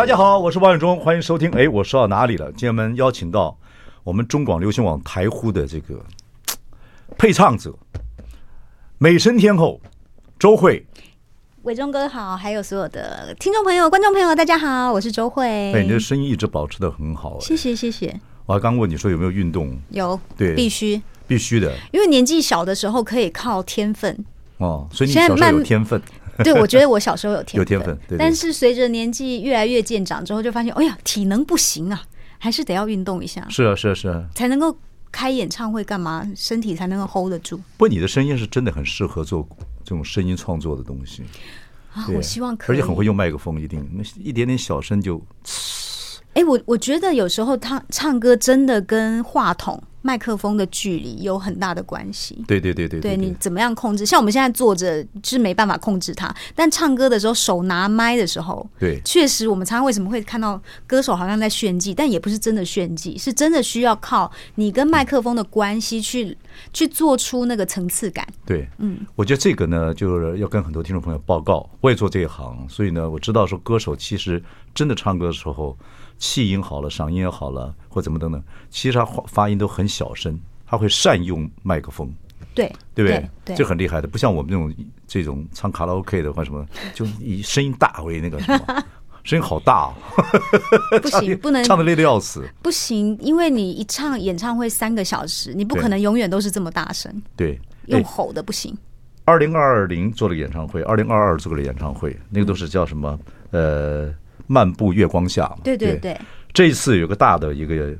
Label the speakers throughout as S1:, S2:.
S1: 大家好，我是王永忠，欢迎收听。哎，我说到哪里了？今天我们邀请到我们中广流行网台呼的这个配唱者，美声天后周慧。
S2: 伟忠哥好，还有所有的听众朋友、观众朋友，大家好，我是周慧。
S1: 哎，你的声音一直保持的很好。
S2: 谢谢，谢谢。
S1: 我还刚问你说有没有运动？
S2: 有，
S1: 对，
S2: 必须，
S1: 必须的。
S2: 因为年纪小的时候可以靠天分
S1: 哦，所以你小时候有天分。
S2: 对，我觉得我小时候有天分，
S1: 有天分。对对，
S2: 但是随着年纪越来越渐长之后，就发现，哎呀，体能不行啊，还是得要运动一下。
S1: 是啊，是啊，是啊，
S2: 才能够开演唱会干嘛？身体才能够 hold 得住。
S1: 不过你的声音是真的很适合做这种声音创作的东西
S2: 啊！我希望可以，
S1: 而且很会用麦克风，一定那一点点小声就。
S2: 哎，我我觉得有时候他唱歌真的跟话筒。麦克风的距离有很大的关系。
S1: 对对对对，
S2: 对你怎么样控制？像我们现在坐着是没办法控制它，但唱歌的时候手拿麦的时候，
S1: 对，
S2: 确实我们常常为什么会看到歌手好像在炫技，但也不是真的炫技，是真的需要靠你跟麦克风的关系去去做出那个层次感。
S1: 对，嗯，我觉得这个呢，就是要跟很多听众朋友报告，我也做这一行，所以呢，我知道说歌手其实真的唱歌的时候。气音好了，嗓音也好了，或怎么等等，其实他发发音都很小声，他会善用麦克风，
S2: 对
S1: 对不对？这很厉害的，不像我们这种这种唱卡拉 OK 的或什么，就以声音大为那个什么，声音好大，哦，
S2: 不行，不能
S1: 唱的累得要死，
S2: 不行，因为你一唱演唱会三个小时，你不可能永远都是这么大声，
S1: 对，
S2: 用吼的不行。
S1: 二零二零做了个演唱会，二零二二做了个演唱会，那个都是叫什么？呃。漫步月光下嘛，
S2: 对对对，
S1: 这一次有个大的一个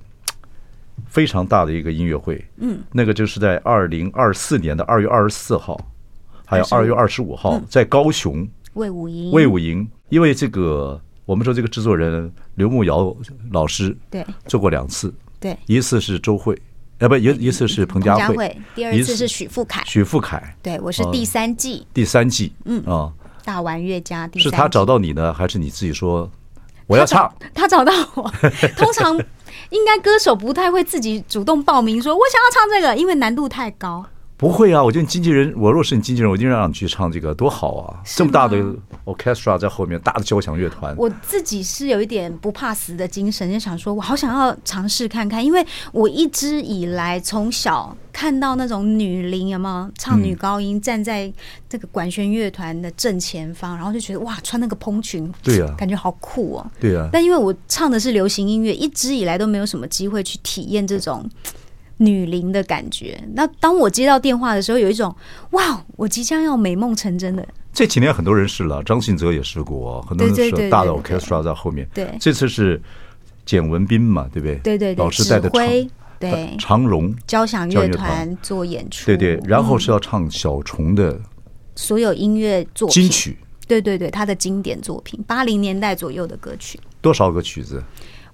S1: 非常大的一个音乐会，嗯，那个就是在二零二四年的二月二十四号，还有二月二十五号在高雄魏
S2: 武营，
S1: 魏武营，因为这个我们说这个制作人刘牧瑶老师对。做过两次，
S2: 对，
S1: 一次是周慧，啊不一一次是彭佳慧，
S2: 第二次是许富凯，
S1: 许富凯，
S2: 对我是第三季，
S1: 第三季，嗯。啊，
S2: 大玩乐家，
S1: 是他找到你呢，还是你自己说？我要唱
S2: 他，他找到我。通常应该歌手不太会自己主动报名说“我想要唱这个”，因为难度太高。
S1: 不会啊，我觉得你经纪人，我若是你经纪人，我一定让你去唱这个，多好啊！这么大的 orchestra 在后面，大的交响乐团。
S2: 我自己是有一点不怕死的精神，就想说，我好想要尝试看看，因为我一直以来从小看到那种女伶，有没有唱女高音，站在这个管弦乐团的正前方，然后就觉得哇，穿那个蓬裙，
S1: 对啊，
S2: 感觉好酷哦。
S1: 对啊。
S2: 但因为我唱的是流行音乐，一直以来都没有什么机会去体验这种。女伶的感觉。那当我接到电话的时候，有一种哇，我即将要美梦成真的。
S1: 这几年很多人试了，张信哲也试过，很多人试大的 orchestra 在后面。
S2: 对，对，
S1: 这次是简文斌嘛，对不对？
S2: 对对对，
S1: 老师带的长
S2: 对
S1: 长荣
S2: 交响乐团做演出。
S1: 对对，然后是要唱小虫的
S2: 所有音乐作品
S1: 金曲。
S2: 对对对，他的经典作品，八零年代左右的歌曲。
S1: 多少个曲子？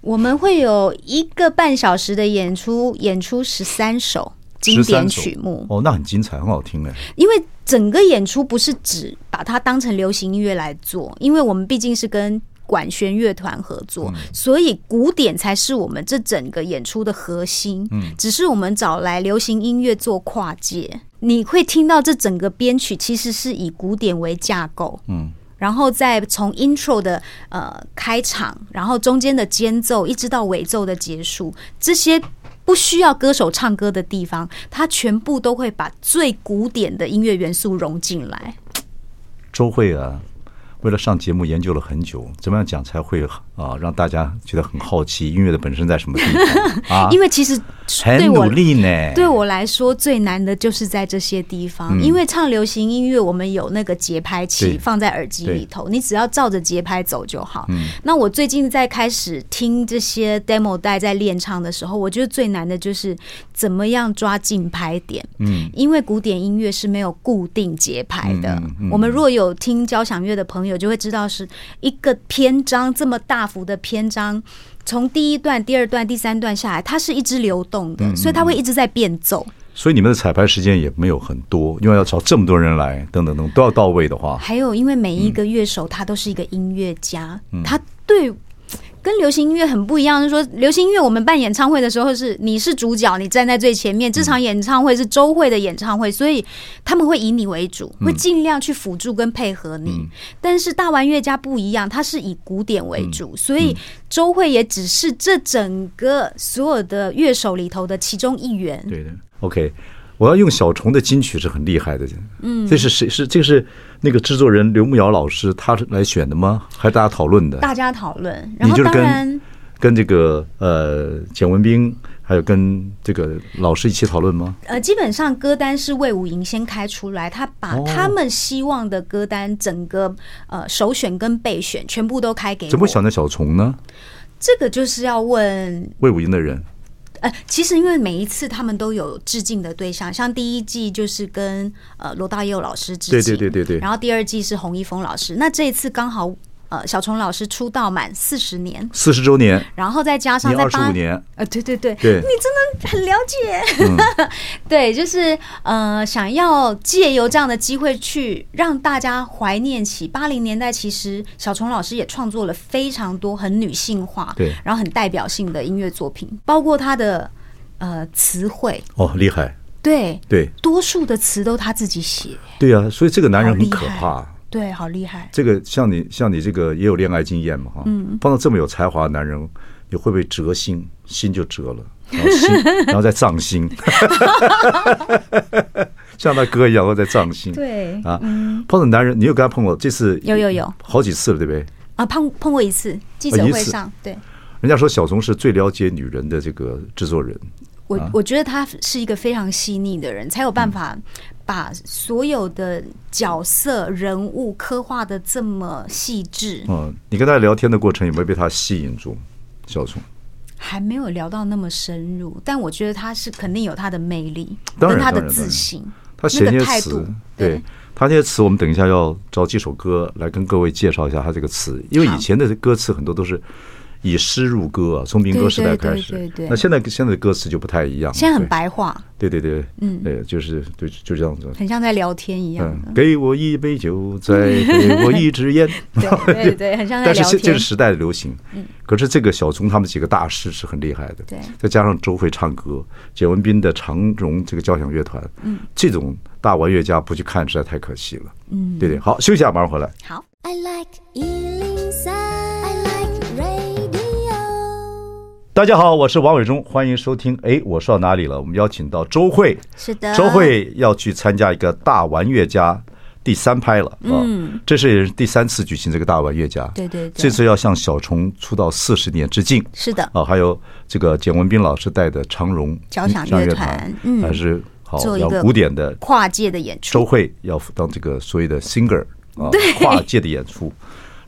S2: 我们会有一个半小时的演出，演出十三首经典曲目。
S1: 哦，那很精彩，很好听哎。
S2: 因为整个演出不是只把它当成流行音乐来做，因为我们毕竟是跟管弦乐团合作，所以古典才是我们这整个演出的核心。嗯，只是我们找来流行音乐做跨界，你会听到这整个编曲其实是以古典为架构。嗯。然后再从 intro 的呃开场，然后中间的间奏，一直到尾奏的结束，这些不需要歌手唱歌的地方，他全部都会把最古典的音乐元素融进来。
S1: 周慧啊。为了上节目研究了很久，怎么样讲才会啊让大家觉得很好奇音乐的本身在什么地方 啊？
S2: 因为其实
S1: 很努力呢。
S2: 对我来说最难的就是在这些地方，因为唱流行音乐，我们有那个节拍器放在耳机里头，你只要照着节拍走就好。那我最近在开始听这些 demo 带在练唱的时候，我觉得最难的就是怎么样抓进拍点。嗯，因为古典音乐是没有固定节拍的。我们若有听交响乐的朋友。就会知道是一个篇章这么大幅的篇章，从第一段、第二段、第三段下来，它是一直流动的，所以它会一直在变奏。
S1: 所以你们的彩排时间也没有很多，因为要找这么多人来，等等等都要到位的话。
S2: 还有，因为每一个乐手他都是一个音乐家，他对。跟流行音乐很不一样，就是说流行音乐我们办演唱会的时候是你是主角，你站在最前面。这场演唱会是周慧的演唱会，所以他们会以你为主，会尽量去辅助跟配合你。但是大玩乐家不一样，他是以古典为主，所以周慧也只是这整个所有的乐手里头的其中一员。
S1: 对的，OK。我要用小虫的金曲是很厉害的，嗯，这是谁？是这个是那个制作人刘牧瑶老师他来选的吗？还是大家讨论的？
S2: 大家讨论，然后当然
S1: 就是跟跟这个呃简文斌还有跟这个老师一起讨论吗？
S2: 呃，基本上歌单是魏武营先开出来，他把他们希望的歌单整个呃首选跟备选全部都开给我。
S1: 怎么想的小虫呢？
S2: 这个就是要问
S1: 魏武营的人。
S2: 呃，其实因为每一次他们都有致敬的对象，像第一季就是跟呃罗大佑老师致敬，
S1: 对对对对对，
S2: 然后第二季是洪一峰老师，那这一次刚好。呃，小虫老师出道满四十年，
S1: 四十周年，
S2: 然后再加上在
S1: 八十五年，
S2: 呃，对对对，
S1: 对，
S2: 你真的很了解，嗯、对，就是呃，想要借由这样的机会去让大家怀念起八零年代，其实小虫老师也创作了非常多很女性化，
S1: 对，
S2: 然后很代表性的音乐作品，包括他的呃词汇，
S1: 哦，厉害，
S2: 对。
S1: 对，
S2: 多数的词都他自己写，
S1: 对啊，所以这个男人很可怕。
S2: 对，好厉害！
S1: 这个像你像你这个也有恋爱经验嘛哈，嗯，碰到这么有才华的男人，你会不会折心？心就折了，然后心，然后再葬心，像他哥一样，会再葬心。
S2: 对
S1: 啊，碰到男人，你有跟他碰过？这次
S2: 有有有
S1: 好几次了，对不对？
S2: 啊，碰碰过一次记者会上，对。
S1: 人家说小虫是最了解女人的这个制作人。
S2: 我我觉得他是一个非常细腻的人，才有办法把所有的角色人物刻画的这么细致。
S1: 嗯，你跟他聊天的过程有没有被他吸引住？小虫
S2: 还没有聊到那么深入，但我觉得他是肯定有他的魅力，跟他的自信。
S1: 他写那些词，对他那些词，我们等一下要找几首歌来跟各位介绍一下他这个词，因为以前的歌词很多都是。以诗入歌啊，从民歌时代开始。对对那现在现在的歌词就不太一样，
S2: 现在很白话。
S1: 对对对，嗯，对，就是对，就这样子，
S2: 很像在聊天一样。
S1: 给我一杯酒，再给我一支烟。
S2: 对对对，很像在聊天。
S1: 但是这是时代的流行。嗯。可是这个小虫他们几个大师是很厉害的。
S2: 对。
S1: 再加上周慧唱歌，简文斌的长荣这个交响乐团，嗯，这种大玩乐家不去看实在太可惜了。嗯，对对。好，休息下，马上回来。
S2: 好。
S1: 大家好，我是王伟忠，欢迎收听。哎，我说到哪里了？我们邀请到周慧，
S2: 是的，
S1: 周慧要去参加一个大玩乐家第三拍了。嗯，这是也是第三次举行这个大玩乐家。
S2: 对对，
S1: 这次要向小虫出道四十年致敬。
S2: 是的。
S1: 啊，还有这个简文斌老师带的长荣
S2: 交响乐团，嗯，
S1: 还是好要古典的
S2: 跨界的演出。
S1: 周慧要当这个所谓的 singer 啊，跨界的演出，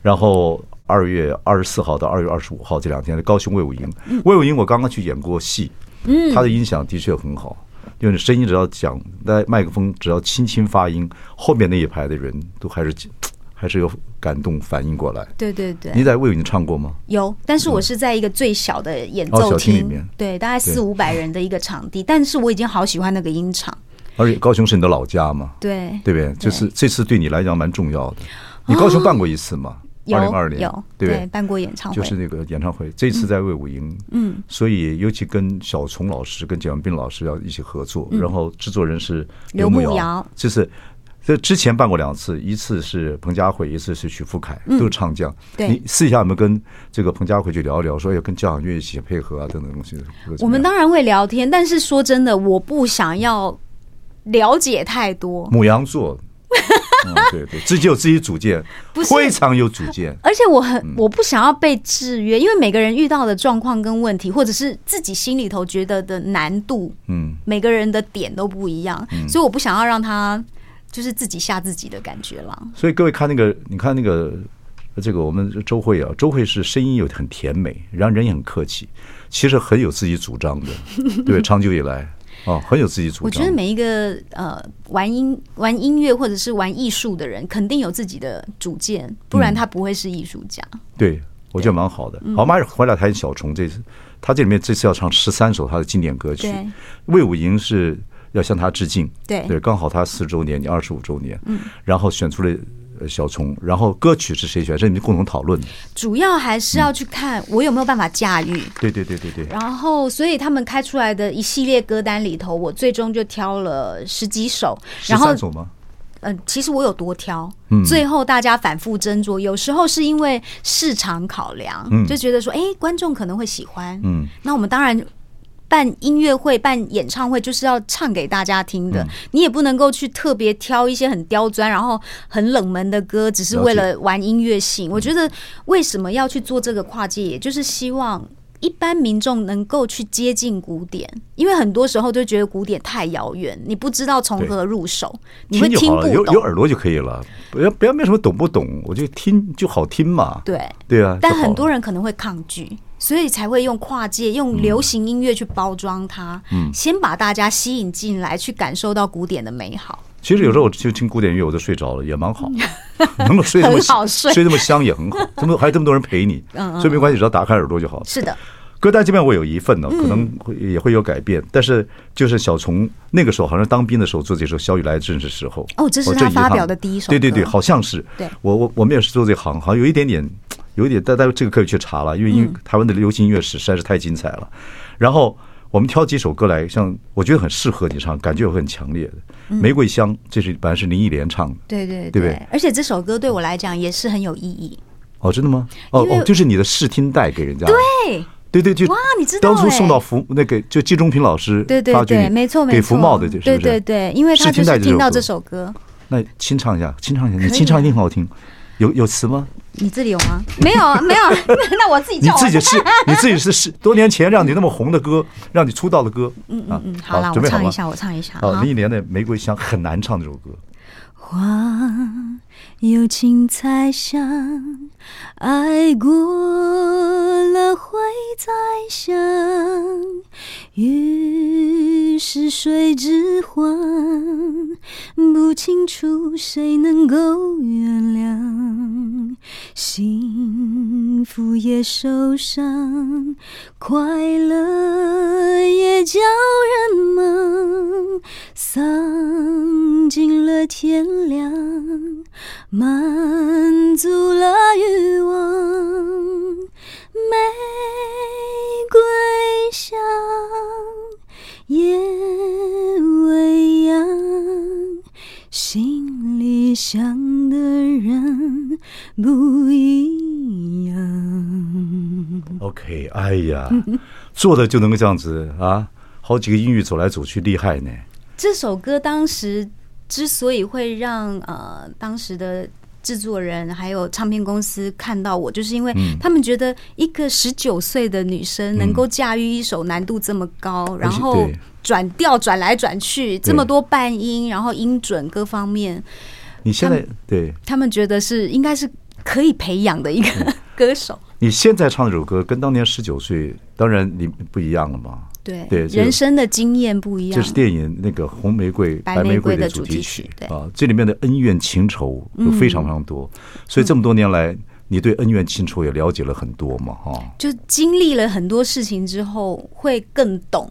S1: 然后。二月二十四号到二月二十五号这两天的高雄魏武营，魏武营我刚刚去演过戏，嗯，他的音响的确很好，因为声音只要讲，那麦克风只要轻轻发音，后面那一排的人都还是还是有感动反应过来。
S2: 对对对，
S1: 你在魏武营唱过吗？
S2: 有，但是我是在一个最小的演奏厅里面，对，大概四五百人的一个场地，但是我已经好喜欢那个音场。而且
S1: 高雄是你的老家嘛？
S2: 对，
S1: 对不对？就是这次对你来讲蛮重要的。你高雄办过一次吗？二零二二年
S2: 有
S1: 对，
S2: 对办过演唱会，
S1: 就是那个演唱会。这次在魏武营，嗯，所以尤其跟小虫老师、跟蒋文斌老师要一起合作，嗯、然后制作人是刘牧瑶。就是这之前办过两次，一次是彭佳慧，一次是许富凯，都是唱将。嗯、你私下有没有跟这个彭佳慧去聊一聊，说要跟交响乐一起配合啊，等等东西？
S2: 我们当然会聊天，但是说真的，我不想要了解太多。
S1: 母羊座。嗯，对对，自己有自己主见，非常有主见。
S2: 而且我很，我不想要被制约，因为每个人遇到的状况跟问题，或者是自己心里头觉得的难度，嗯，每个人的点都不一样，所以我不想要让他就是自己吓自己的感觉了。
S1: 所以各位看那个，你看那个这个我们周慧啊，周慧是声音又很甜美，然后人也很客气，其实很有自己主张的，对，长久以来。哦，很有自己主张。
S2: 我觉得每一个呃玩音玩音乐或者是玩艺术的人，肯定有自己的主见，不然他不会是艺术家。
S1: 对，我觉得蛮好的。好，马上回来谈小虫这次，他这里面这次要唱十三首他的经典歌曲。魏武营是要向他致敬，对对，刚好他四十周年，你二十五周年，嗯，然后选出了小虫，然后歌曲是谁选？这你们共同讨论的。
S2: 主要还是要去看我有没有办法驾驭。
S1: 对对对对对。
S2: 然后，所以他们开出来的一系列歌单里头，我最终就挑了十几首。
S1: 十三首吗？
S2: 嗯，其实我有多挑，最后大家反复斟酌，有时候是因为市场考量，就觉得说，哎，观众可能会喜欢，嗯，那我们当然办音乐会、办演唱会就是要唱给大家听的，你也不能够去特别挑一些很刁钻、然后很冷门的歌，只是为了玩音乐性。我觉得为什么要去做这个跨界，也就是希望。一般民众能够去接近古典，因为很多时候就觉得古典太遥远，你不知道从何入手，你会听不懂。
S1: 有有耳朵就可以了，不要不要没什么懂不懂，我就听就好听嘛。
S2: 对
S1: 对啊，
S2: 但很多人可能会抗拒，所以才会用跨界、用流行音乐去包装它，嗯，先把大家吸引进来，去感受到古典的美好。
S1: 其实有时候我就听古典音乐，我就睡着了，也蛮好，能够睡这么
S2: 好 睡，
S1: 睡这么香也很好。这么还有这么多人陪你，所以没关系，只要打开耳朵就好。
S2: 是的，
S1: 歌单这边我有一份呢，可能会也会有改变，但是就是小虫那个时候好像当兵的时候做这首《小雨来正是时候》。
S2: 哦，这是他发表的第一首。
S1: 对对对，好像是。对，我我我们也是做这行，好像有一点点，有点，但但这个可以去查了，因为因为台湾的流行音乐史实在是太精彩了。然后。我们挑几首歌来，像我觉得很适合你唱，感觉也会很强烈的。《玫瑰香》这是本来是林忆莲唱的，对对对？
S2: 而且这首歌对我来讲也是很有意义。
S1: 哦，真的吗？哦哦，就是你的试听带给人家。
S2: 对
S1: 对对，就
S2: 哇，你知道？
S1: 当初送到福那个就季中平老师，
S2: 对对对，没错没错，
S1: 给福茂的，就是
S2: 对对对，因为他就是听到这首歌。
S1: 那清唱一下，清唱一下，你清唱一定很好听。有有词吗？
S2: 你这里有吗？没有，没有。那我自己。
S1: 你自己是，你自己是是多年前让你那么红的歌，让你出道的歌。
S2: 嗯嗯嗯，好了，我唱一下，我唱一下。
S1: 哦，林忆莲的《玫瑰香》很难唱这首歌。
S2: 花有情才香，爱过了会再想。于是水之欢，不清楚谁能够原谅。幸福也受伤，快乐也叫人忙。丧尽了天良，满足了欲望，玫瑰香，夜未央，心里想的人不一样。
S1: OK，哎呀，做的就能够这样子啊，好几个音域走来走去，厉害呢。
S2: 这首歌当时之所以会让呃当时的制作人还有唱片公司看到我，就是因为他们觉得一个十九岁的女生能够驾驭一首难度这么高，嗯、然后转调转来转去这么多半音，然后音准各方面，
S1: 你现在对。
S2: 他们觉得是应该是可以培养的一个歌手。
S1: 你现在唱这首歌跟当年十九岁，当然你不一样了嘛。
S2: 对对，人生的经验不一样。
S1: 这是电影那个《红玫瑰白玫瑰》的主题曲，对啊，这里面的恩怨情仇有非常非常多，所以这么多年来，你对恩怨情仇也了解了很多嘛，哈。
S2: 就经历了很多事情之后，会更懂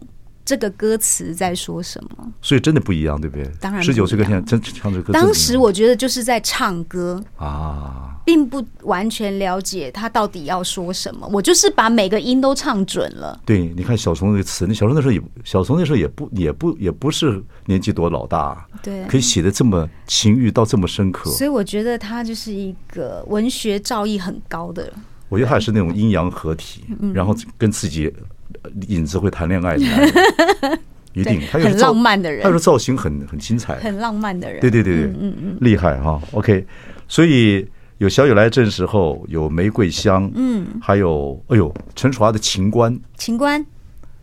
S2: 这个歌词在说什么。
S1: 所以真的不一样，对不对？
S2: 当然，
S1: 十九岁跟现在真唱这歌，
S2: 当时我觉得就是在唱歌
S1: 啊。
S2: 并不完全了解他到底要说什么，我就是把每个音都唱准了。
S1: 对，你看小虫那个词，那小虫那时候也，小虫那时候也不也不也不是年纪多老大，
S2: 对，
S1: 可以写的这么情欲到这么深刻。
S2: 所以我觉得他就是一个文学造诣很高的。
S1: 我觉得他也是那种阴阳合体，然后跟自己影子会谈恋爱的，一定。他
S2: 很浪漫的人，
S1: 他的造型很很精彩，
S2: 很浪漫的人。
S1: 对对对对，嗯嗯，厉害哈。OK，所以。有小雨来正时候，有玫瑰香，嗯，还有哎呦，陈楚华的情关，
S2: 情关，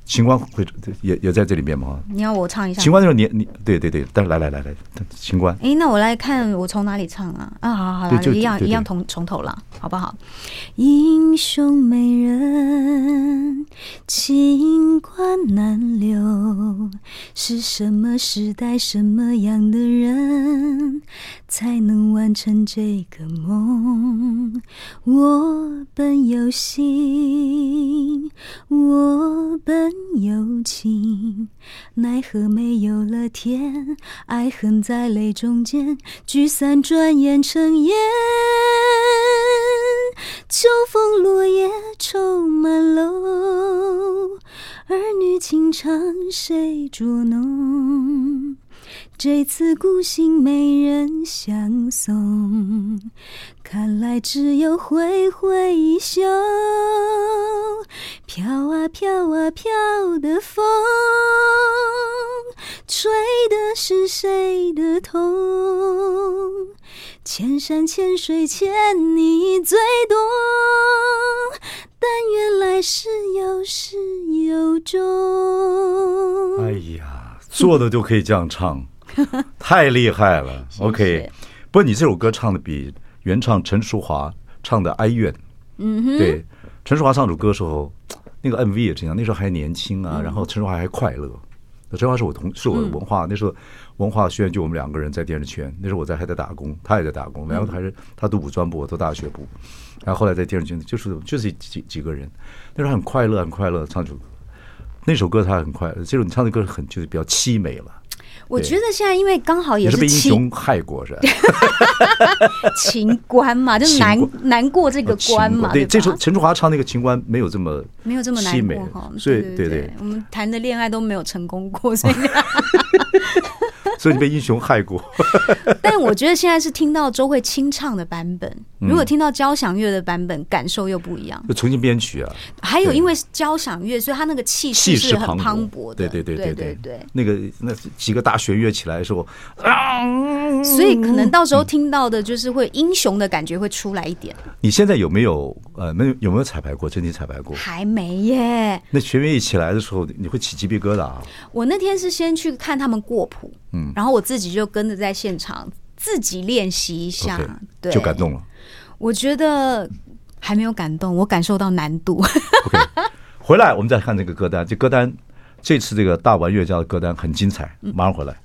S1: 情关会也也在这里面吗？
S2: 你要我唱一下？
S1: 情关就是你你对对对，但是来来来来，情关。
S2: 哎，那我来看我从哪里唱啊？啊，好好好，一样一样从从头了。好不好？英雄美人，情关难留，是什么时代，什么样的人才能完成这个梦？我本有心，我本有情，奈何没有了天，爱恨在泪中间聚散，转眼成烟。秋风落叶愁满楼，儿女情长谁捉弄？这次孤行没人相送，看来只有挥挥衣袖。飘啊飘啊飘的风，吹的是谁的痛？千山千水欠你最多，但愿来世有始有终。
S1: 哎呀，做的就可以这样唱，太厉害了。OK，不过你这首歌唱的比原唱陈淑华唱的哀怨。嗯哼，对，陈淑华唱这首歌的时候，那个 MV 也这样，那时候还年轻啊，然后陈淑桦还快乐。那陈淑桦是我同是我的文化，那时候。文化学院就我们两个人在电视圈，那时候我在还在打工，他也在打工，然后还是他读五专部，我读大学部，然后后来在电视圈就是就是几几个人，那时候很快乐很快乐唱这首歌，那首歌他很快乐，这首你唱的歌很就是比较凄美了。
S2: 我觉得现在因为刚好也是，
S1: 被英雄害过是吧？
S2: 情关嘛，就难难过这个关嘛。
S1: 对，这首陈淑华唱那个情关没有这么
S2: 没有这么凄美，
S1: 所以对对，
S2: 我们谈的恋爱都没有成功过，所以。
S1: 所以你被英雄害过，
S2: 但我觉得现在是听到周慧清唱的版本，如果听到交响乐的版本，感受又不一样。
S1: 就重新编曲啊，
S2: 还有因为交响乐，所以他那个气势是很磅礴的。
S1: 对对对对对对，那个那几个大弦乐起来的时候，啊
S2: 所以可能到时候听到的就是会英雄的感觉会出来一点。
S1: 你现在有没有呃没有有没有彩排过？真的彩排过？
S2: 还没耶。
S1: 那弦乐一起来的时候，你会起鸡皮疙瘩啊？
S2: 我那天是先去看他们过谱，嗯，然后我自己就跟着在现场自己练习一下，对，
S1: 就感动了。
S2: 我觉得还没有感动，我感受到难度。
S1: OK，回来我们再看这个歌单，这歌单这次这个大玩乐家的歌单很精彩，马上回来。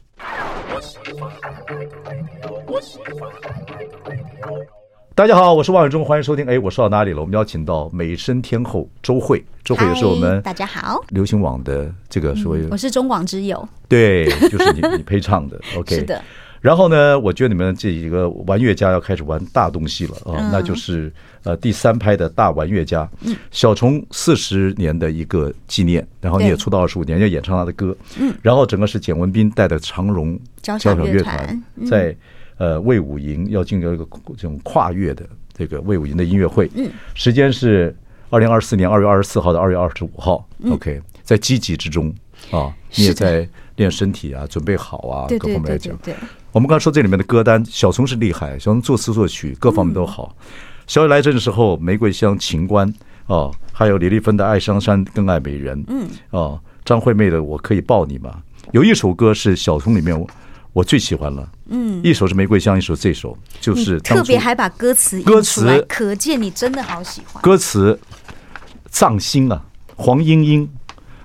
S1: 大家好，我是王伟忠，欢迎收听。哎，我说到哪里了？我们邀请到美声天后周慧，周慧也是我们
S2: 大家好
S1: 流行网的这个所谓、嗯、
S2: 我是中广之友，
S1: 对，就是你你配唱的。OK，是的。然后呢，我觉得你们这几个玩乐家要开始玩大东西了啊，嗯、那就是呃第三拍的大玩乐家，嗯、小虫四十年的一个纪念，然后你也出道二十五年，要演唱他的歌，嗯，然后整个是简文斌带的长荣交响乐团在。呃，魏武营要进行一个这种跨越的这个魏武营的音乐会，嗯，时间是二零二四年二月二十四号到二月二十五号，OK，在积极之中啊，你也在练身体啊，准备好啊，各方面来讲。对，我们刚才说这里面的歌单，小松是厉害，小松作词作曲各方面都好。小雨来这的时候，玫瑰香情关啊，还有李丽芬的爱上山更爱美人，嗯，啊，张惠妹的我可以抱你吗？有一首歌是小松里面。我最喜欢了，嗯，一首是玫瑰香，一首这首就是
S2: 特别还把歌词歌词，可见你真的好喜欢
S1: 歌词。藏心啊，黄莺莺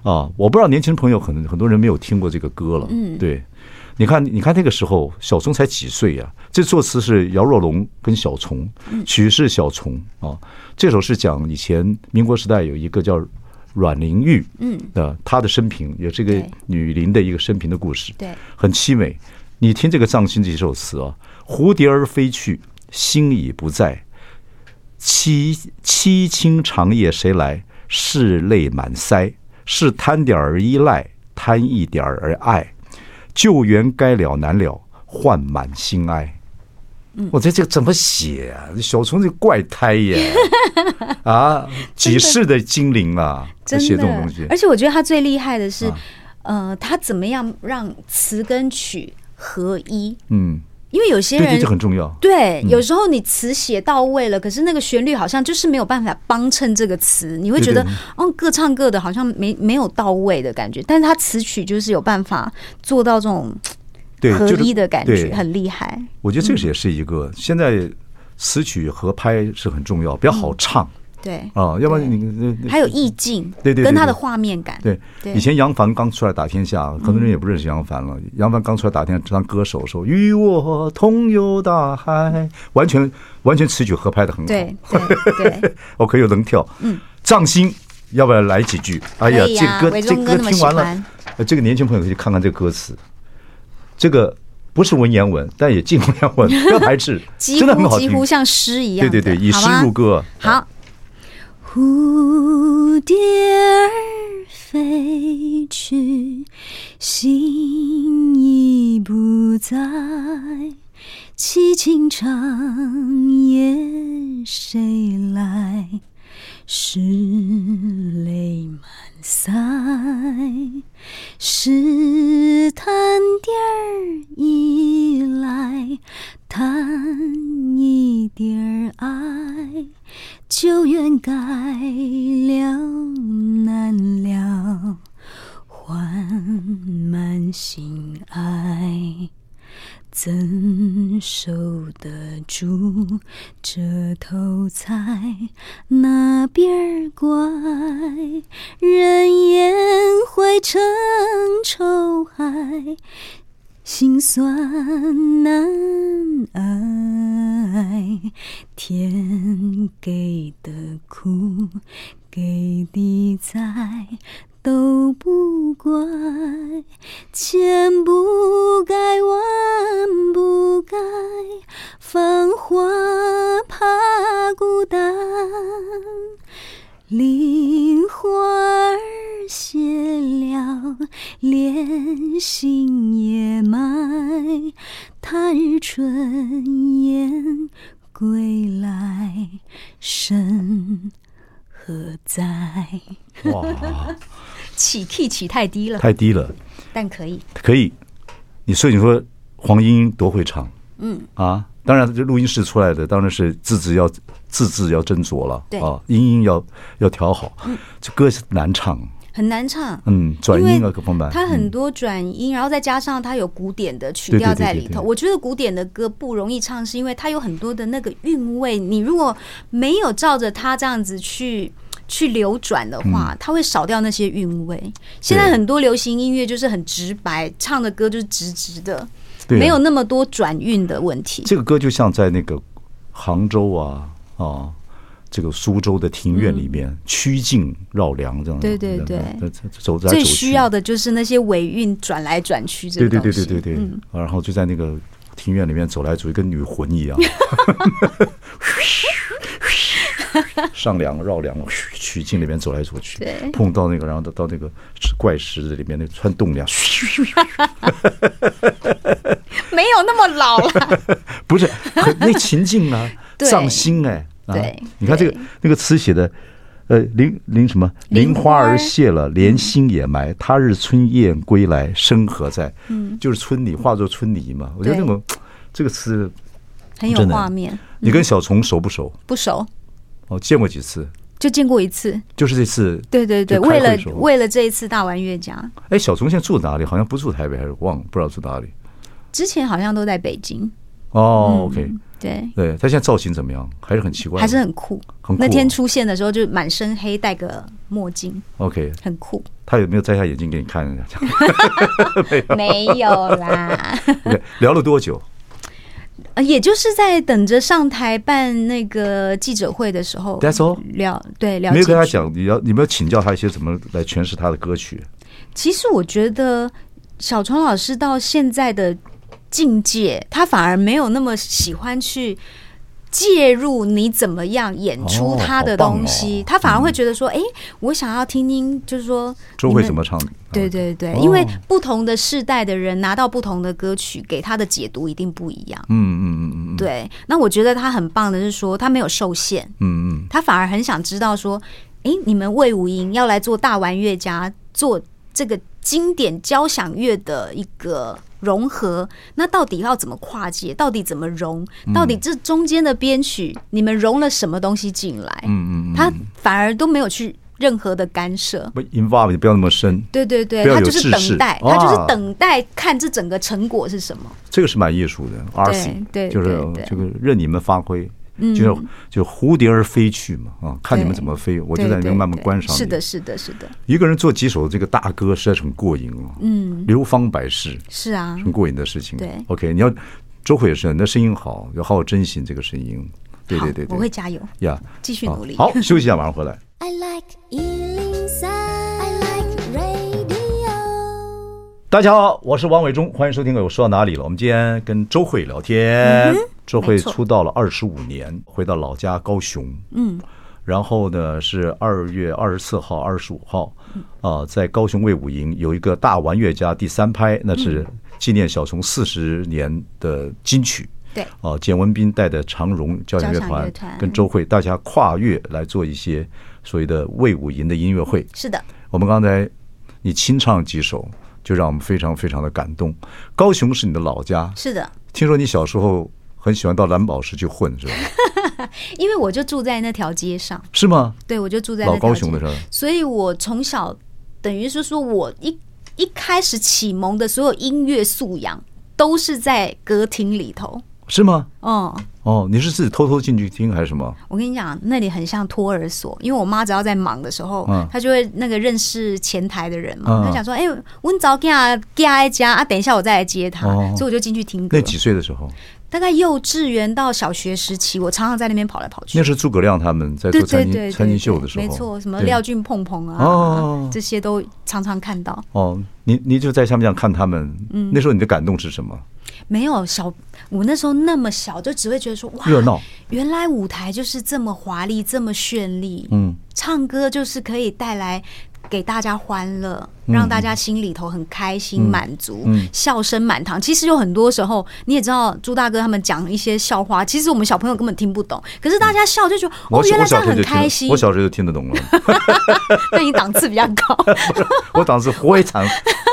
S1: 啊，我不知道年轻朋友可能很多人没有听过这个歌了，嗯，对，你看，你看那个时候小虫才几岁呀？这作词是姚若龙跟小虫，曲是小虫啊。这首是讲以前民国时代有一个叫阮玲玉，嗯，的她的生平，也是一个女伶的一个生平的故事，对，很凄美。你听这个《葬心》这首词啊，蝴蝶儿飞去，心已不在。凄凄清长夜谁来？拭泪满腮，是贪点儿依赖，贪一点儿而爱。旧缘该了难了，换满心哀。我这这个怎么写啊？小虫这怪胎耶！啊，几世的精灵啊，写这种东西。
S2: 而且我觉得他最厉害的是，呃，他怎么样让词跟曲。合一，嗯，因为有些人
S1: 这很重要，
S2: 对，有时候你词写到位了，可是那个旋律好像就是没有办法帮衬这个词，你会觉得哦，各唱各的，好像没没有到位的感觉。但是他词曲就是有办法做到这种合一的感觉，很厉害。
S1: 我觉得这个也是一个现在词曲合拍是很重要，比较好唱。
S2: 嗯对
S1: 啊，要不然你
S2: 还有意境，
S1: 对对，
S2: 跟他的画面感。
S1: 对，以前杨凡刚出来打天下，很多人也不认识杨凡了。杨凡刚出来打天下当歌手的时候，与我同游大海，完全完全词曲合拍的很好。
S2: 对对，
S1: 我 可以有能跳。嗯，藏心，要不要来几句？哎呀，这个歌这歌听完了，这个年轻朋友可以看看这个歌词。这个不是文言文，但也近文言文，不要排斥，真的很好听，
S2: 几乎像诗一样。
S1: 对对对，以诗入歌。
S2: 好。蝴蝶儿飞去，心已不在。凄清长夜谁来？拭泪满腮。试探点儿依赖，谈一点儿爱。就愿改了难了，换满心爱，怎守得住这头菜？那边儿乖，人言汇成愁海。心酸难挨，天给的苦，给的灾，都不怪，千不该万不该，芳华怕孤单。梨花儿谢了，莲心也埋。他日春燕归来，身何在？哇，起 key 起太低了，
S1: 太低了，
S2: 但可以，
S1: 可以。你所以你说黄莺莺多会唱，嗯。啊。当然，这录音室出来的当然是字字要字字要斟酌了，对。啊，音音要要调好。这歌是难唱，
S2: 很难唱。
S1: 嗯，转音啊，各方面。
S2: 它很多转音，然后再加上它有古典的曲调在里头。我觉得古典的歌不容易唱，是因为它有很多的那个韵味。你如果没有照着它这样子去去流转的话，它会少掉那些韵味。现在很多流行音乐就是很直白，唱的歌就是直直的。没有那么多转运的问题。
S1: 这个歌就像在那个杭州啊啊，这个苏州的庭院里面，曲径绕梁这样。对对对，走在
S2: 最需要的就是那些尾韵转来转去。对
S1: 对对对对对，然后就在那个庭院里面走来走去，跟女魂一样。上梁绕梁，曲径里面走来走去，碰到那个，然后到到那个怪石子里面，那穿洞梁，
S2: 没有那么老了，
S1: 不是那情境啊，藏心哎，对，你看这个那个词写的，呃，林林什么，林花儿谢了，莲心也埋，他日春燕归来，身何在？嗯，就是春泥化作春泥嘛。我觉得那种这个词
S2: 很有画面。
S1: 你跟小虫熟不熟？
S2: 不熟。
S1: 哦，见过几次？
S2: 就见过一次，
S1: 就是这次。
S2: 对对对，为了为了这一次大玩乐家。
S1: 哎，小虫现在住哪里？好像不住台北，还是忘了，不知道住哪里。
S2: 之前好像都在北京。
S1: 哦，OK，
S2: 对
S1: 对，他现在造型怎么样？还是很奇怪，
S2: 还是很酷。很酷。那天出现的时候，就满身黑，戴个墨镜。
S1: OK，
S2: 很酷。
S1: 他有没有摘下眼镜给你看 一下？
S2: 没有啦。
S1: OK，聊了多久？
S2: 也就是在等着上台办那个记者会的时候，聊对聊。没有
S1: 跟他讲，你要你没有请教他一些怎么来诠释他的歌曲？
S2: 其实我觉得小虫老师到现在的境界，他反而没有那么喜欢去。介入你怎么样演出他的东西，他反而会觉得说：“哎，我想要听听，就是说
S1: 周慧怎么唱。”
S2: 对对对，因为不同的世代的人拿到不同的歌曲，给他的解读一定不一样。嗯嗯嗯嗯，对。那我觉得他很棒的是说，他没有受限。嗯嗯，他反而很想知道说：“哎，你们魏无营要来做大玩乐家，做这个经典交响乐的一个。”融合，那到底要怎么跨界？到底怎么融？到底这中间的编曲，嗯、你们融了什么东西进来？嗯嗯，嗯他反而都没有去任何的干涉。
S1: 不，involve 也不要那么深。
S2: 对对对，他就是等待，他就是等待看这整个成果是什么。
S1: 这个是蛮艺术的，RC，对，就是这个任你们发挥。嗯，就是就蝴蝶儿飞去嘛，啊，看你们怎么飞，我就在那边慢慢观赏。
S2: 是的，是的，是的。
S1: 一个人做几首这个大歌，实在是很过瘾哦。嗯，流芳百世，
S2: 是啊，
S1: 很过瘾的事情。
S2: 对
S1: ，OK，你要周慧也是，你的声音好，要好好珍惜这个声音。对对对对，
S2: 我会加油
S1: 呀，
S2: 继续努力。
S1: 好，休息一下，马上回来。
S3: I like
S1: 大家好，我是王伟忠，欢迎收听。我说到哪里了？我们今天跟周慧聊天。嗯、周慧出道了二十五年，回到老家高雄。嗯，然后呢是二月二十四号、二十五号，啊、呃，在高雄卫武营有一个大玩乐家第三拍，那是纪念小虫四十年的金曲。对，啊，简文斌带的长荣交响乐团跟周慧，大家跨越来做一些所谓的卫武营的音乐会。
S2: 是的，
S1: 我们刚才你清唱几首。就让我们非常非常的感动。高雄是你的老家，
S2: 是的。
S1: 听说你小时候很喜欢到蓝宝石去混，是吧？
S2: 因为我就住在那条街上，
S1: 是吗？
S2: 对，我就住在
S1: 老高雄的时候，
S2: 所以我从小等于是说，我一一开始启蒙的所有音乐素养都是在歌厅里头。
S1: 是吗？
S2: 哦
S1: 哦，你是自己偷偷进去听还是什么？
S2: 我跟你讲，那里很像托儿所，因为我妈只要在忙的时候，嗯、她就会那个认识前台的人嘛，她、嗯、想说：“哎、欸，我早给啊给他家啊，等一下我再来接他。哦”所以我就进去听歌。
S1: 那几岁的时候？
S2: 大概幼稚园到小学时期，我常常在那边跑来跑去。
S1: 那是诸葛亮他们在做参金参金秀的时候，
S2: 没错，什么廖俊碰碰啊，哦、这些都常常看到。
S1: 哦，你你就在下面这样看他们，嗯，那时候你的感动是什么？
S2: 没有小，我那时候那么小，就只会觉得说哇，
S1: 热闹，
S2: 原来舞台就是这么华丽，这么绚丽。嗯，唱歌就是可以带来给大家欢乐，让大家心里头很开心、满足，笑声满堂。其实有很多时候，你也知道，朱大哥他们讲一些笑话，其实我们小朋友根本听不懂，可是大家笑就觉得哦，原来这样很开心。
S1: 我小时候就听得懂了
S2: 那你档次比较高，
S1: 我档次非常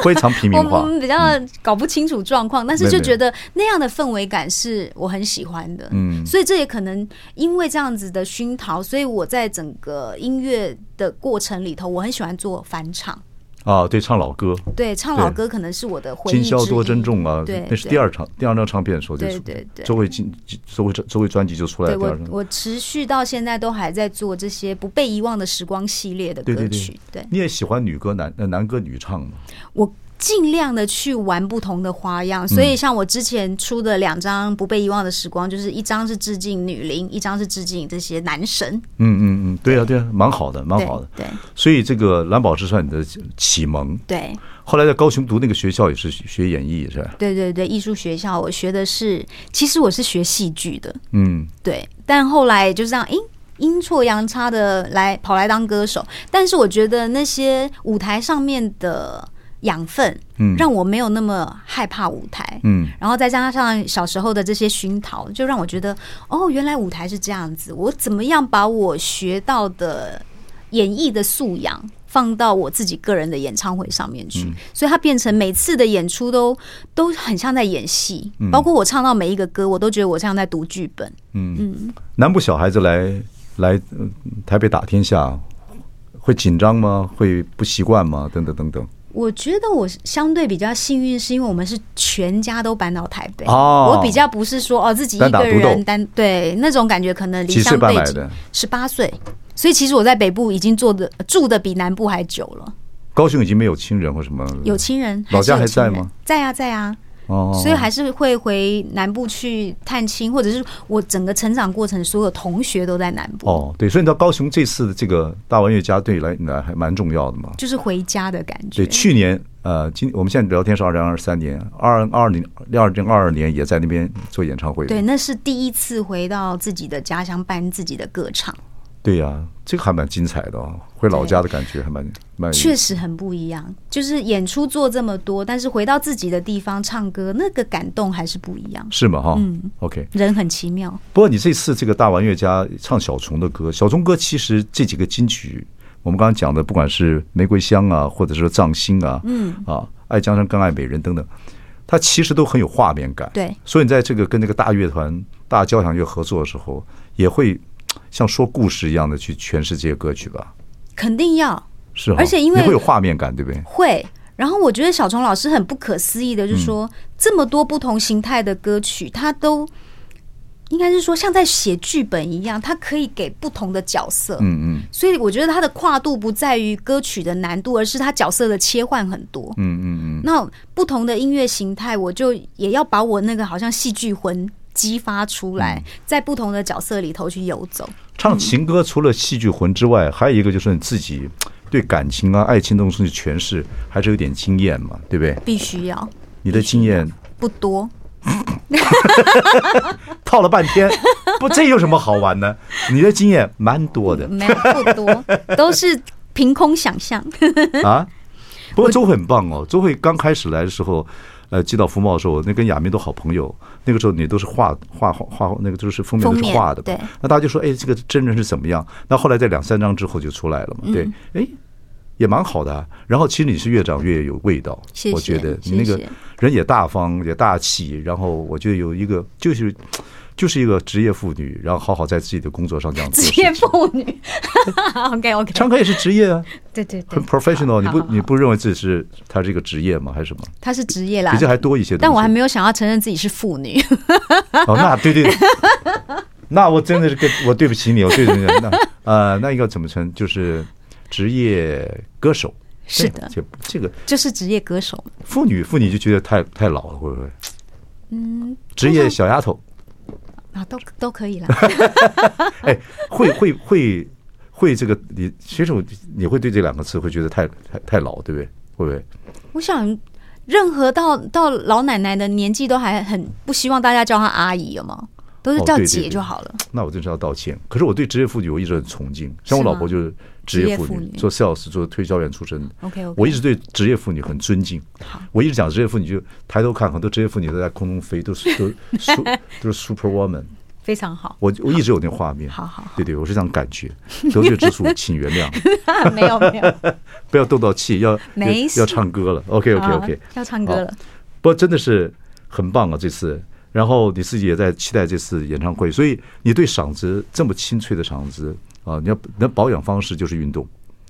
S1: 非常平民化，
S2: 我们比较搞不清楚状况，但是就觉得那样的氛围感是我很喜欢的。嗯，所以这也可能因为这样子的熏陶，所以我在整个音乐的过程里头，我很喜欢做翻唱。
S1: 啊，对，唱老歌，
S2: 对，唱老歌可能是我的回忆。
S1: 今宵多珍重啊，对，那是第二场，第二张唱片的时候就出，对对对，周慧进，周慧周慧专辑就出来了。
S2: 我我持续到现在都还在做这些不被遗忘的时光系列的歌曲。对，
S1: 你也喜欢女歌男，男歌女唱吗？
S2: 我。尽量的去玩不同的花样，所以像我之前出的两张《不被遗忘的时光》，就是一张是致敬女伶，一张是致敬这些男神。
S1: 嗯嗯嗯，对啊对啊，蛮好的，蛮好的。对，所以这个蓝宝石算你的启蒙。
S2: 对，
S1: 后来在高雄读那个学校也是学演艺，是吧？
S2: 对对对，艺术学校，我学的是，其实我是学戏剧的。
S1: 嗯，
S2: 对，但后来就这样，阴阴错阳差的来跑来当歌手，但是我觉得那些舞台上面的。养分，嗯，让我没有那么害怕舞台，嗯，然后再加上小时候的这些熏陶，就让我觉得，哦，原来舞台是这样子。我怎么样把我学到的演绎的素养放到我自己个人的演唱会上面去？所以它变成每次的演出都都很像在演戏，包括我唱到每一个歌，我都觉得我像在读剧本。嗯嗯，
S1: 南部小孩子来来台北打天下，会紧张吗？会不习惯吗？等等等等。
S2: 我觉得我相对比较幸运，是因为我们是全家都搬到台北。我比较不是说哦自己一个人单对那种感觉，可能离乡背景。十八岁，所以其实我在北部已经做的住的比南部还久了。
S1: 高雄已经没有亲人或什么？
S2: 有亲人，
S1: 老家还在吗？
S2: 在啊，在啊。哦，所以还是会回南部去探亲，或者是我整个成长过程，所有同学都在南部。
S1: 哦，对，所以你到高雄这次的这个大玩乐家对来来还蛮重要的嘛，
S2: 就是回家的感觉。
S1: 对，去年呃，今我们现在聊天是二零二三年，二二二零二零二二年也在那边做演唱会。
S2: 对，那是第一次回到自己的家乡办自己的歌唱。
S1: 对呀、啊，这个还蛮精彩的哦，回老家的感觉还蛮蛮，
S2: 确实很不一样。就是演出做这么多，但是回到自己的地方唱歌，那个感动还是不一样。
S1: 是吗？哈，
S2: 嗯
S1: ，OK，
S2: 人很奇妙。
S1: 不过你这次这个大玩乐家唱小虫的歌，小虫歌其实这几个金曲，我们刚刚讲的，不管是玫瑰香啊，或者说藏心啊，嗯啊，爱江山更爱美人等等，它其实都很有画面感。
S2: 对，
S1: 所以你在这个跟那个大乐团、大交响乐合作的时候，也会。像说故事一样的去诠释这些歌曲吧，
S2: 肯定要
S1: 是，
S2: 而且因为
S1: 会有画面感，对不对？
S2: 会。然后我觉得小虫老师很不可思议的，就是说这么多不同形态的歌曲，他都应该是说像在写剧本一样，它可以给不同的角色。
S1: 嗯嗯，
S2: 所以我觉得它的跨度不在于歌曲的难度，而是它角色的切换很多。
S1: 嗯嗯嗯。
S2: 那不同的音乐形态，我就也要把我那个好像戏剧魂激发出来，嗯、在不同的角色里头去游走。
S1: 唱情歌除了戏剧魂之外，嗯、还有一个就是你自己对感情啊、爱情这种东西诠释，还是有点经验嘛，对不对？
S2: 必须要。
S1: 你的经验
S2: 不多。
S1: 套了半天，不，这有什么好玩呢？你的经验蛮多的，
S2: 没有不多，都是凭空想象
S1: 啊。不过周蕙很棒哦，周慧刚开始来的时候，呃，寄到福茂的时候，那跟亚明都好朋友。那个时候你都是画画画画，那个都是封面都是画的，
S2: 对。
S1: 那大家就说，哎，这个真人是怎么样？那后来在两三张之后就出来了嘛，对，哎。也蛮好的，然后其实你是越长越有味道，
S2: 谢谢，
S1: 我觉得你那个人也大方也大气，然后我觉得有一个就是就是一个职业妇女，然后好好在自己的工作上这样子。
S2: 职业妇女，OK OK，
S1: 唱歌也是职业啊，
S2: 对对对，
S1: 很 professional，你不你不认为自己是他是一个职业吗？还是什么？
S2: 他是职业啦，
S1: 比这还多一些，
S2: 但我还没有想要承认自己是妇女。
S1: 哦，那对对，那我真的是跟我对不起你，我对不起你，那呃，那应该怎么称？就是。职业歌手
S2: 是的，
S1: 这这个
S2: 就是职业歌手。
S1: 妇女妇女就觉得太太老了，会不会？
S2: 嗯，
S1: 职业小丫头
S2: 啊，都都可以了。
S1: 哎，会会会会这个你，其实我你会对这两个词会觉得太太太老，对不对？会不会？
S2: 我想，任何到到老奶奶的年纪，都还很不希望大家叫她阿姨，有吗？都是叫姐就好了。哦、对对对，那
S1: 我真是要道歉。可是我对职业妇女我一直很崇敬，像我老婆就是职业妇女，女做 sales 做推销员出身的。
S2: OK OK，
S1: 我一直对职业妇女很尊敬。好，我一直讲职业妇女就抬头看，很多职业妇女都在空中飞，都是都 都是 super woman，
S2: 非常好。
S1: 我我一直有那画面。
S2: 好好，好，
S1: 对对，我是这样感觉。得罪之处，请原谅。
S2: 没 有没有，
S1: 不要动到气，要
S2: 没
S1: 要唱歌了。OK OK OK，
S2: 要唱歌了。
S1: 不过真的是很棒啊，这次。然后你自己也在期待这次演唱会，所以你对嗓子这么清脆的嗓子啊，你要你的保养方式就是运动，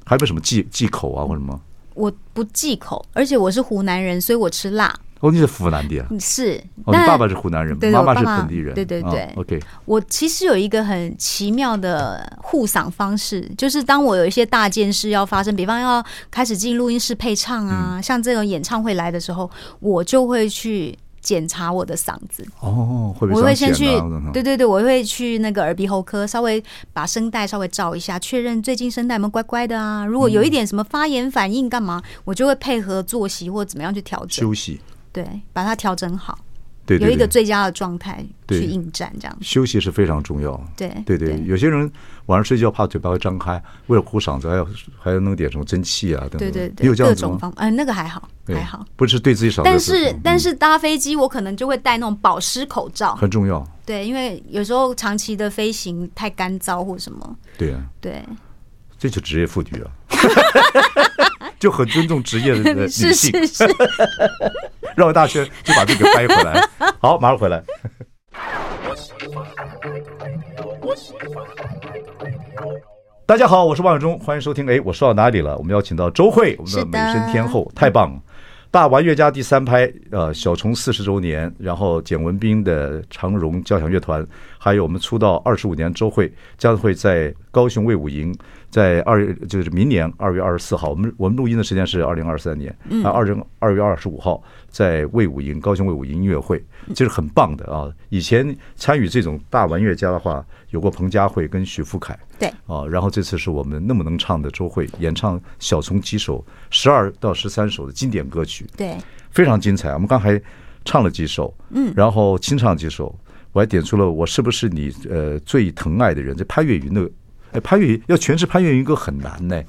S1: 还有没有什么忌忌口啊或者什么？
S2: 我不忌口，而且我是湖南人，所以我吃辣。
S1: 哦，你是湖南的啊？
S2: 是。
S1: 哦，你爸爸是湖南人，
S2: 对，
S1: 妈妈是本地人。
S2: 对对对。
S1: 哦，OK。
S2: 我其实有一个很奇妙的护嗓方式，就是当我有一些大件事要发生，比方要开始进录音室配唱啊，嗯，像这种演唱会来的时候，我就会去。检查我的嗓子
S1: 哦，会不会
S2: 我会先去，对对对，我会去那个耳鼻喉科，稍微把声带稍微照一下，确认最近声带有没有乖乖的啊。如果有一点什么发炎反应，干嘛，我就会配合作息或怎么样去调整
S1: 休息，
S2: 对，把它调整好。
S1: 对，对，对，
S2: 有一个最佳的状态去应战，这样
S1: 休息是非常重要。
S2: 对
S1: 对对，有些人晚上睡觉怕嘴巴会张开，为了护嗓子还要还要弄点什么蒸汽啊等等。对对对，有这样子吗？
S2: 嗯，那个还好，还好，
S1: 不是对自己少。
S2: 但是但是搭飞机我可能就会戴那种保湿口罩，
S1: 很重要。
S2: 对，因为有时候长期的飞行太干燥或什么。
S1: 对啊。
S2: 对。
S1: 这就职业妇女啊，就很尊重职业的女 性。是是是。绕一大圈就把这个掰回来。好，马上回来。大家好，我是王永忠，欢迎收听。哎，我说到哪里了？我们邀请到周慧，我们的美声天后，太棒了！大玩乐家第三拍，呃，小虫四十周年，然后简文彬的长荣交响乐团，还有我们出道二十五年周慧将会在高雄卫武营，在二月就是明年二月二十四号，我们我们录音的时间是二零二三年，啊，二零二月二十五号在魏武营高雄魏武营音乐会，这是很棒的啊！以前参与这种大玩乐家的话，有过彭佳慧跟许富凯，
S2: 对，
S1: 啊，然后这次是我们那么能唱的周慧演唱小虫几首十二到十三首的经典歌曲，
S2: 对，
S1: 非常精彩。我们刚才唱了几首，嗯，然后清唱几首，我还点出了我是不是你呃最疼爱的人，这潘越云的。哎，潘越云要诠释潘越云歌很难呢，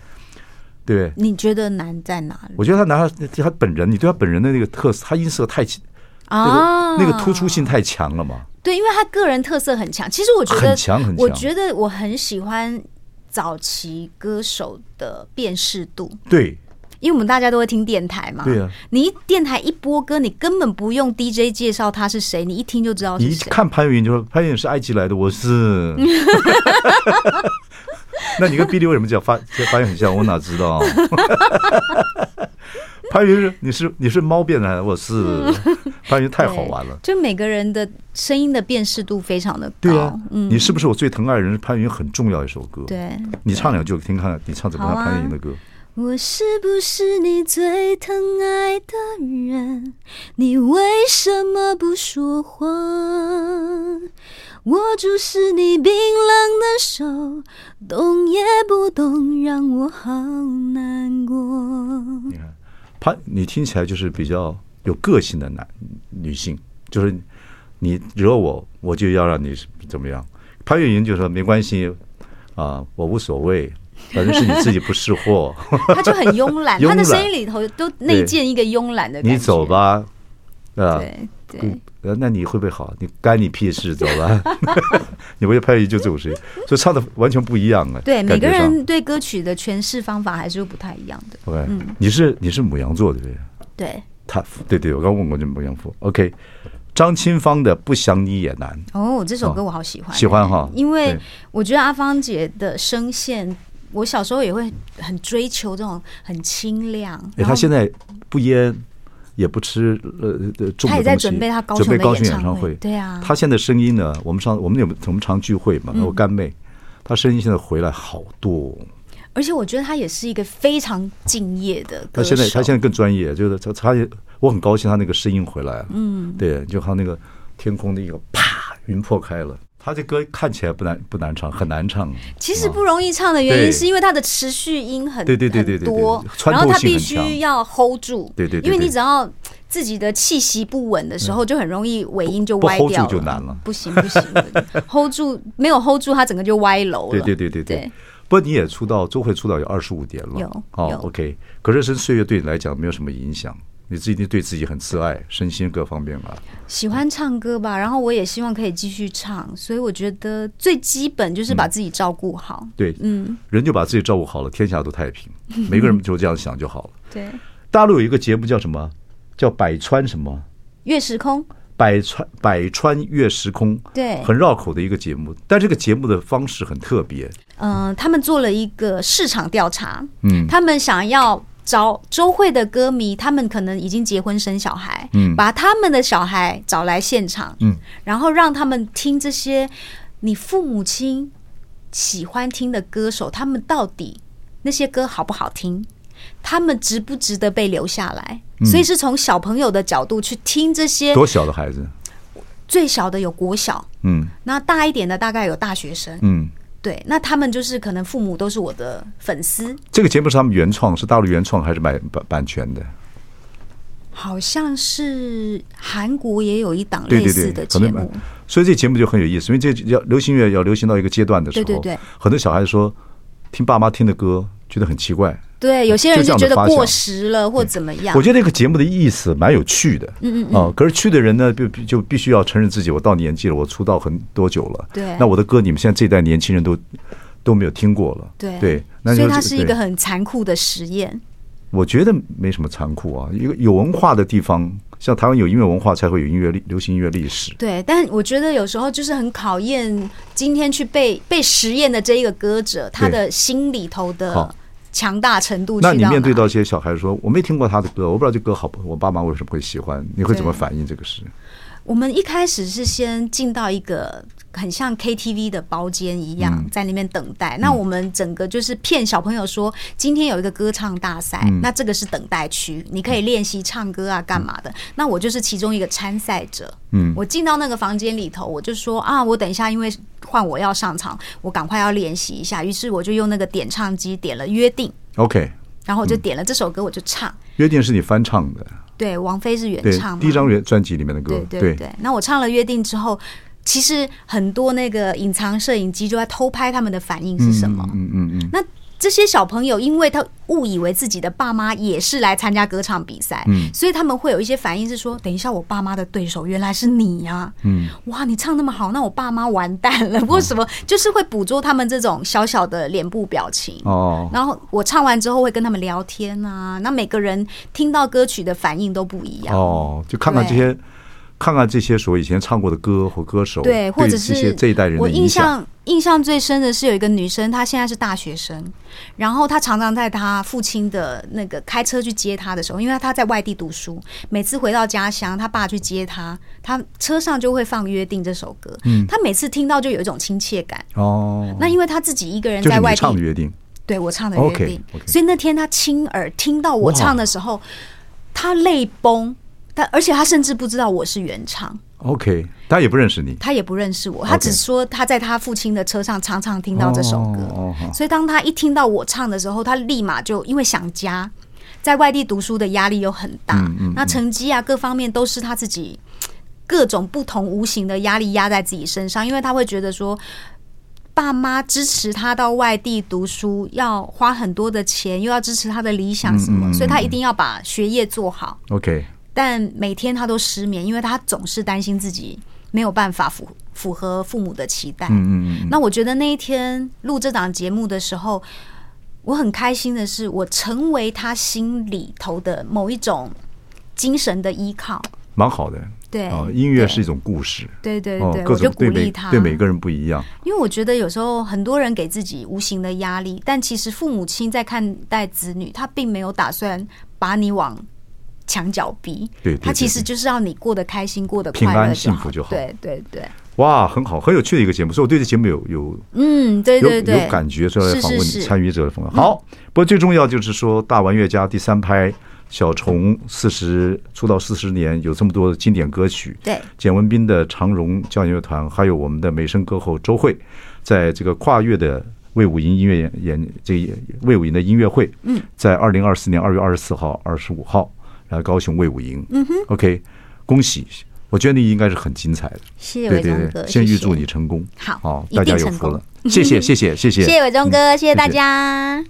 S1: 对？
S2: 你觉得难在哪里？
S1: 我觉得他拿他他本人，你对他本人的那个特色，他音色太
S2: 啊，
S1: 那个突出性太强了嘛。
S2: 对，因为他个人特色很强。其实我觉得
S1: 很强很强。
S2: 我觉得我很喜欢早期歌手的辨识度。
S1: 对。
S2: 因为我们大家都会听电台嘛，
S1: 对啊，
S2: 你一电台一播歌，你根本不用 DJ 介绍他是谁，你一听就知道是谁。
S1: 你一看潘越云就说潘越云是埃及来的，我是。那你跟 Billy 为什么讲发发音很像？我哪知道？潘云是，你是你是猫变来的，我是。潘云太好玩了，
S2: 就每个人的声音的辨识度非常的高。
S1: 对啊，
S2: 嗯，
S1: 你是不是我最疼爱的人？潘云很重要一首歌。
S2: 对，
S1: 你唱两句，听看看你唱怎么样？潘云的歌。
S2: 我是不是你最疼爱的人？你为什么不说话？握住是你冰冷的手，动也不动，让我好难过。
S1: 你看，潘，你听起来就是比较有个性的男女性，就是你惹我，我就要让你怎么样？潘越云就说没关系啊，我无所谓。反正是你自己不识货，
S2: 他就很慵懒，慵懒，他的声音里头都内建一个慵懒的感觉。
S1: 你走吧，啊，
S2: 对对，
S1: 那你会不会好？你干你屁事，走吧。你不会拍一就这首诗，所以唱的完全不一样啊。
S2: 对，每个人对歌曲的诠释方法还是不太一样的。
S1: OK，嗯，你是你是母羊座的对不对？
S2: 对，
S1: 他对对，我刚问过这母羊座。OK，张清芳的《不想你也难》
S2: 哦，这首歌我好喜欢，
S1: 喜欢哈，
S2: 因为我觉得阿芳姐的声线。我小时候也会很追求这种很清亮。
S1: 哎，他现在不烟，也不吃呃呃重。他
S2: 也在准备他高雄的演唱会。对啊。
S1: 他现在声音呢？我们上我们有我们常聚会嘛？我干妹，他声音现在回来好多。
S2: 而且我觉得他也是一个非常敬业的。
S1: 他现在他现在更专业，就是他他也我很高兴他那个声音回来。嗯，对，就他那个天空的一个啪，云破开了。他这歌看起来不难不难唱，很难唱。
S2: 其实不容易唱的原因是因为它的持续音很
S1: 对对对对
S2: 多，然后他必须要 hold 住。对对，因为你只要自己的气息不稳的时候，就很容易尾音就歪掉了。
S1: 就难了。
S2: 不行不行，hold 住没有 hold 住，他整个就歪楼了。
S1: 对对对对对。不过你也出道，周回出道有二十五年了。
S2: 有
S1: 哦，OK。可是人生岁月对你来讲没有什么影响。你自己对自己很自爱，身心各方面吧。
S2: 喜欢唱歌吧，然后我也希望可以继续唱，所以我觉得最基本就是把自己照顾好。
S1: 嗯、对，嗯，人就把自己照顾好了，天下都太平。每个人就这样想就好了。
S2: 对，
S1: 大陆有一个节目叫什么？叫百川什么？
S2: 月时空。
S1: 百川百川越时空。
S2: 对，
S1: 很绕口的一个节目，但这个节目的方式很特别。
S2: 嗯、呃，他们做了一个市场调查。嗯，他们想要。找周慧的歌迷，他们可能已经结婚生小孩，嗯，把他们的小孩找来现场，嗯，然后让他们听这些你父母亲喜欢听的歌手，他们到底那些歌好不好听？他们值不值得被留下来？嗯，所以是从小朋友的角度去听这些。
S1: 多小的孩子？
S2: 最小的有国小，嗯，那大一点的大概有大学生，嗯。对，那他们就是可能父母都是我的粉丝。这个节目是他们原创，是大陆原创还是买版版权的？好像是韩国也有一档类似的节目，对对对，所以这节目就很有意思。因为这要流行乐要流行到一个阶段的时候，对对对，很多小孩说听爸妈听的歌觉得很奇怪。对，有些人就觉得过时了或怎么样。我觉得这个节目的意思蛮有趣的，嗯嗯啊。可是去的人呢，就就必须要承认自己，我到年纪了，我出道很多久了。对，那我的歌，你们现在这一代年轻人都都没有听过了。对对，所以它是一个很残酷的实验。我觉得没什么残酷啊，一个有文化的地方，像台湾有音乐文化，才会有音乐历流行音乐历史。对，但我觉得有时候就是很考验今天去被被实验的这一个歌者，他的心里头的。强大程度。那你面对到一些小孩说，我没听过他的歌，我不知道这歌好不好，我爸妈为什么会喜欢？你会怎么反应这个事？我们一开始是先进到一个很像 KTV 的包间一样，在那边等待。那我们整个就是骗小朋友说，今天有一个歌唱大赛，那这个是等待区，你可以练习唱歌啊，干嘛的？那我就是其中一个参赛者。嗯，我进到那个房间里头，我就说啊，我等一下，因为换我要上场，我赶快要练习一下。于是我就用那个点唱机点了《约定》，OK，然后我就点了这首歌，我就唱。《约定》是你翻唱的，对，王菲是原唱嘛，第一张原专辑里面的歌，对对对。那我唱了《约定》之后，其实很多那个隐藏摄影机就在偷拍他们的反应是什么？嗯嗯嗯。那这些小朋友，因为他误以为自己的爸妈也是来参加歌唱比赛，嗯，所以他们会有一些反应是说：“等一下，我爸妈的对手原来是你呀！”嗯，哇，你唱那么好，那我爸妈完蛋了。为什么？就是会捕捉他们这种小小的脸部表情哦。然后我唱完之后会跟他们聊天啊，那每个人听到歌曲的反应都不一样哦。就看看这些。
S1: 看看这些所谓以前唱过的歌或歌手，
S2: 对，或者是
S1: 这一代人的
S2: 我印。象印象最深的是有一个女生，她现在是大学生，然后她常常在她父亲的那个开车去接她的时候，因为她在外地读书，每次回到家乡，她爸去接她，她车上就会放《约定》这首歌。嗯，她每次听到就有一种亲切感。
S1: 哦，
S2: 那因为她自己一个人在外地
S1: 唱的《约定》，
S2: 对我唱的《约定》
S1: okay, okay，
S2: 所以那天她亲耳听到我唱的时候，她泪崩。但而且他甚至不知道我是原唱。
S1: OK，他也不认识你，
S2: 他也不认识我，他只说他在他父亲的车上常常听到这首歌 oh, oh, oh. 所以当他一听到我唱的时候，他立马就因为想家，在外地读书的压力又很大，嗯嗯嗯，那成绩啊各方面都是他自己各种不同无形的压力压在自己身上，因为他会觉得说，爸妈支持他到外地读书要花很多的钱，又要支持他的理想什么，嗯嗯嗯嗯，所以他一定要把学业做好。
S1: OK。
S2: 但每天他都失眠，因为他总是担心自己没有办法符符合父母的期待。嗯嗯嗯。那我觉得那一天录这档节目的时候，我很开心的是，我成为他心里头的某一种精神的依靠。
S1: 蛮好的。
S2: 对。
S1: 哦，音乐是一种故事。
S2: 对对对，对，我就鼓励他。
S1: 对每个人不一样。
S2: 因为我觉得有时候很多人给自己无形的压力，但其实父母亲在看待子女，他并没有打算把你往。墙角逼，对，他其实就是要你过得开心，过得
S1: 平安幸福就好。
S2: 对对对，
S1: 哇，很好，很有趣的一个节目，所以我对这节目有有
S2: 嗯，对对对，
S1: 有感觉，所以来访问你参与者的朋友。好，不过最重要就是说，大玩乐家第三拍小虫四十出道四十年，有这么多的经典歌曲。
S2: 对，简
S1: 文斌的长荣交响乐团，还有我们的美声歌后周慧，在这个跨越的魏武营音乐演这魏武营的音乐会，嗯，在二零二四年二月二十四号、二十五号。来高雄魏武营，嗯哼，OK，恭喜！我觉得你应该是很精彩的，
S2: 谢谢伟忠哥，
S1: 先预祝你成功，
S2: 好，
S1: 哦，大家有福了，谢谢，谢谢，谢谢，
S2: 谢谢伟忠哥，谢谢大家。